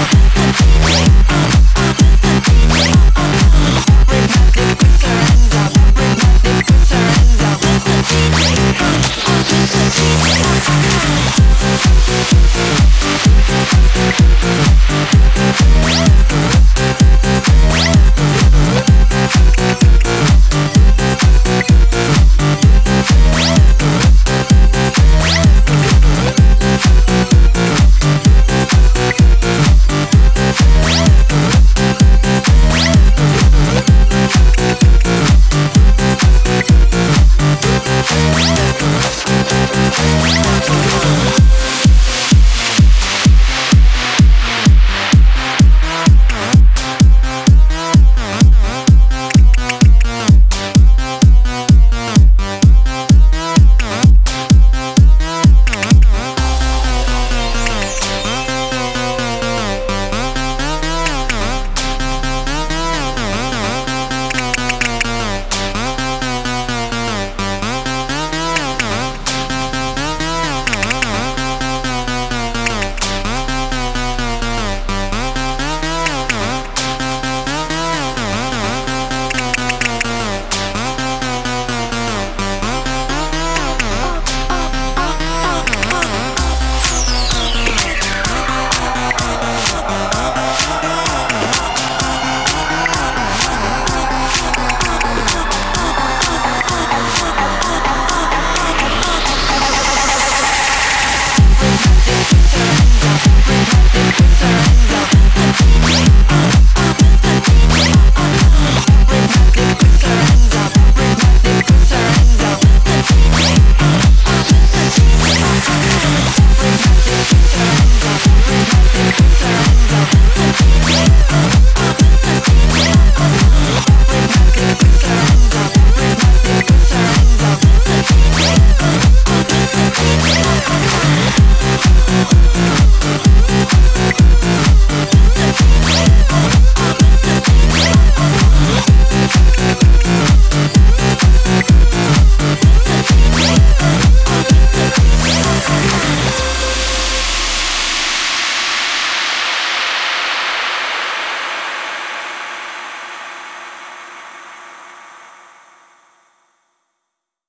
Love.